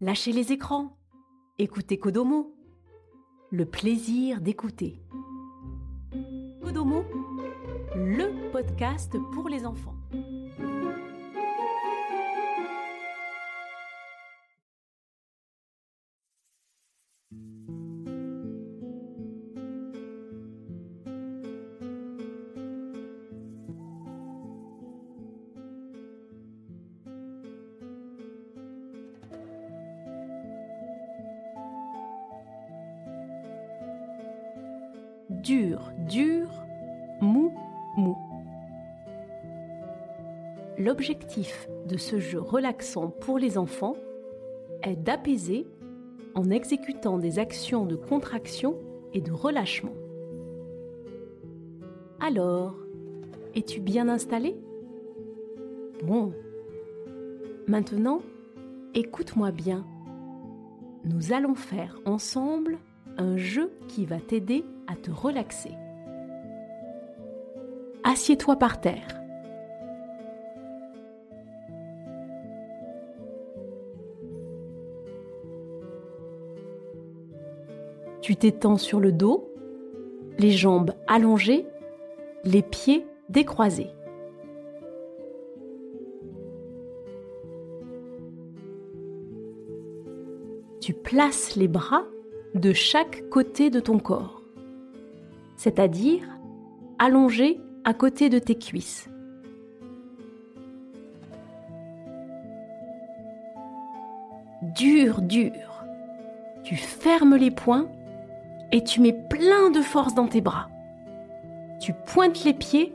Lâchez les écrans. Écoutez Kodomo. Le plaisir d'écouter. Kodomo, le podcast pour les enfants. Dur, dur, mou, mou. L'objectif de ce jeu relaxant pour les enfants est d'apaiser en exécutant des actions de contraction et de relâchement. Alors, es-tu bien installé? Bon. Maintenant, écoute-moi bien. Nous allons faire ensemble un jeu qui va t'aider à te relaxer. Assieds-toi par terre. Tu t'étends sur le dos, les jambes allongées, les pieds décroisés. Tu places les bras de chaque côté de ton corps, c'est-à-dire allongé à côté de tes cuisses. Dur, dur. Tu fermes les poings et tu mets plein de force dans tes bras. Tu pointes les pieds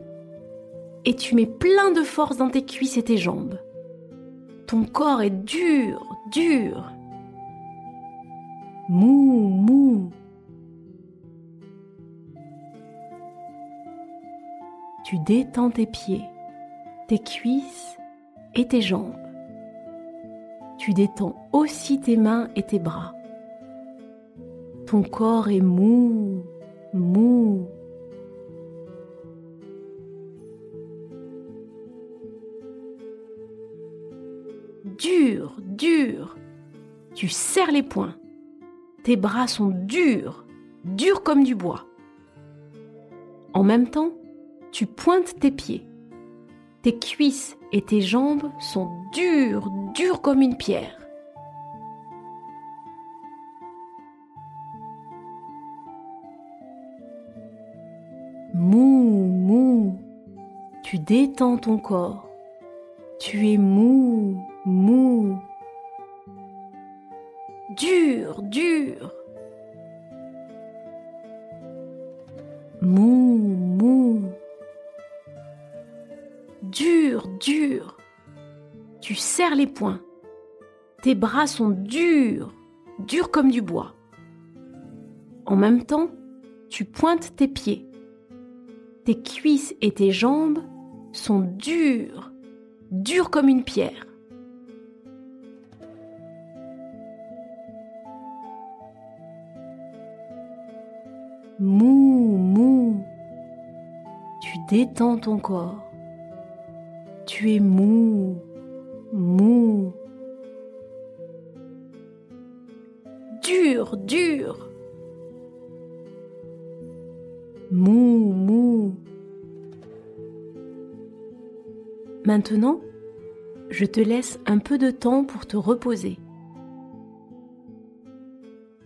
et tu mets plein de force dans tes cuisses et tes jambes. Ton corps est dur, dur mou, mou. Tu détends tes pieds, tes cuisses et tes jambes. Tu détends aussi tes mains et tes bras. Ton corps est mou, mou. Dur, dur. Tu serres les poings. Tes bras sont durs, durs comme du bois. En même temps, tu pointes tes pieds. Tes cuisses et tes jambes sont dures, dures comme une pierre. Mou, mou, tu détends ton corps. Tu es mou, mou dur, dur. Mou, mou. Dur, dur. Tu serres les poings. Tes bras sont durs, durs comme du bois. En même temps, tu pointes tes pieds. Tes cuisses et tes jambes sont durs, durs comme une pierre. Mou, mou. Tu détends ton corps. Tu es mou, mou. Dur, dur. Mou, mou. Maintenant, je te laisse un peu de temps pour te reposer.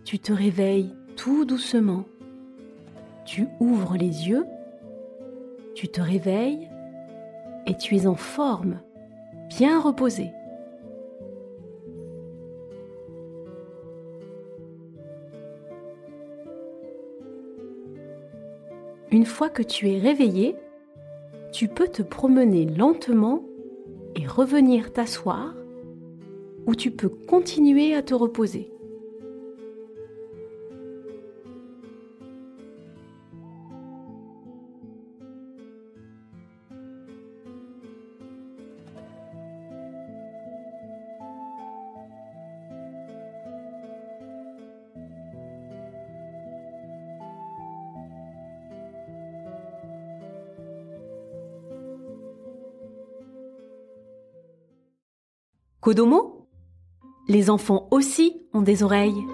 Tu te réveilles tout doucement tu ouvres les yeux, tu te réveilles et tu es en forme, bien reposé. Une fois que tu es réveillé, tu peux te promener lentement et revenir t'asseoir ou tu peux continuer à te reposer. Kodomo? Les enfants aussi ont des oreilles.